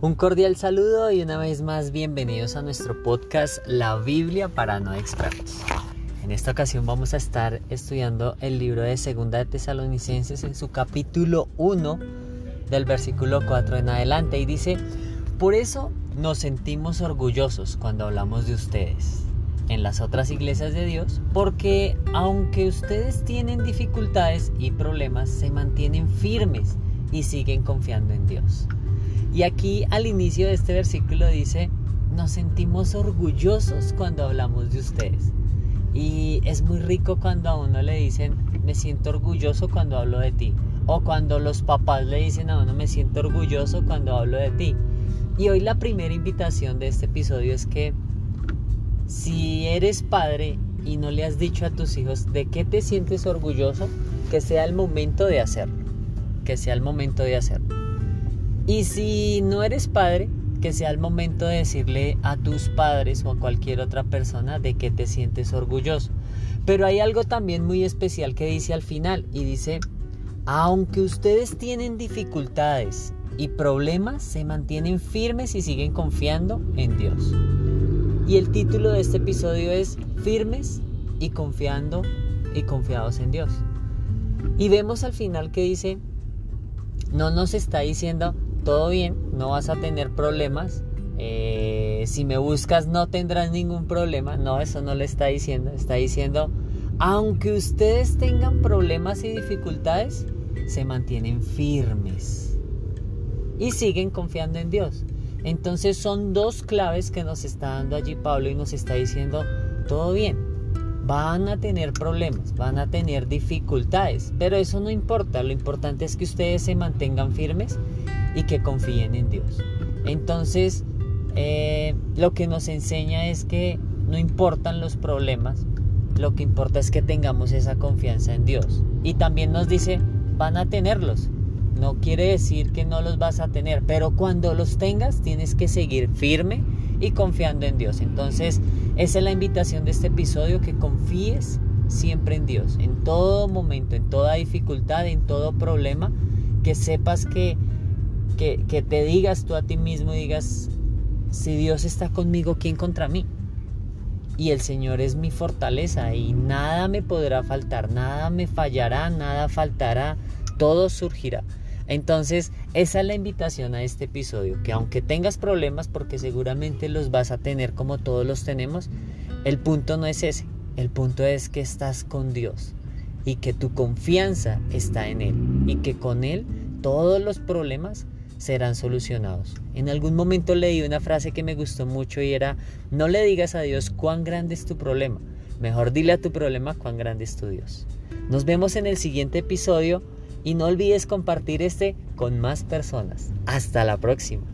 Un cordial saludo y una vez más bienvenidos a nuestro podcast La Biblia para no expertos. En esta ocasión vamos a estar estudiando el libro de Segunda de Tesalonicenses en su capítulo 1 del versículo 4 en adelante y dice, por eso nos sentimos orgullosos cuando hablamos de ustedes en las otras iglesias de Dios, porque aunque ustedes tienen dificultades y problemas, se mantienen firmes y siguen confiando en Dios. Y aquí al inicio de este versículo dice, nos sentimos orgullosos cuando hablamos de ustedes. Y es muy rico cuando a uno le dicen, me siento orgulloso cuando hablo de ti. O cuando los papás le dicen a uno, me siento orgulloso cuando hablo de ti. Y hoy la primera invitación de este episodio es que si eres padre y no le has dicho a tus hijos de qué te sientes orgulloso, que sea el momento de hacerlo. Que sea el momento de hacerlo. Y si no eres padre, que sea el momento de decirle a tus padres o a cualquier otra persona de que te sientes orgulloso. Pero hay algo también muy especial que dice al final y dice, aunque ustedes tienen dificultades y problemas, se mantienen firmes y siguen confiando en Dios. Y el título de este episodio es Firmes y confiando y confiados en Dios. Y vemos al final que dice, no nos está diciendo, todo bien, no vas a tener problemas. Eh, si me buscas no tendrás ningún problema. No, eso no le está diciendo. Está diciendo, aunque ustedes tengan problemas y dificultades, se mantienen firmes y siguen confiando en Dios. Entonces son dos claves que nos está dando allí Pablo y nos está diciendo, todo bien, van a tener problemas, van a tener dificultades, pero eso no importa, lo importante es que ustedes se mantengan firmes y que confíen en Dios. Entonces, eh, lo que nos enseña es que no importan los problemas, lo que importa es que tengamos esa confianza en Dios. Y también nos dice, van a tenerlos. No quiere decir que no los vas a tener, pero cuando los tengas tienes que seguir firme y confiando en Dios. Entonces, esa es la invitación de este episodio, que confíes siempre en Dios, en todo momento, en toda dificultad, en todo problema, que sepas que que, te digas tú a ti mismo digas, si Dios está conmigo, ¿quién contra mí? Y el Señor es mi fortaleza y nada me podrá faltar, nada me fallará, nada faltará, todo surgirá. Entonces, esa es la invitación a este episodio, que aunque tengas problemas, porque seguramente los vas a tener como todos los tenemos, el punto no es ese, el punto es que estás con Dios y que tu confianza está en Él y que con Él todos los problemas serán solucionados. En algún momento leí una frase que me gustó mucho y era, no le digas a Dios cuán grande es tu problema, mejor dile a tu problema cuán grande es tu Dios. Nos vemos en el siguiente episodio y no olvides compartir este con más personas. Hasta la próxima.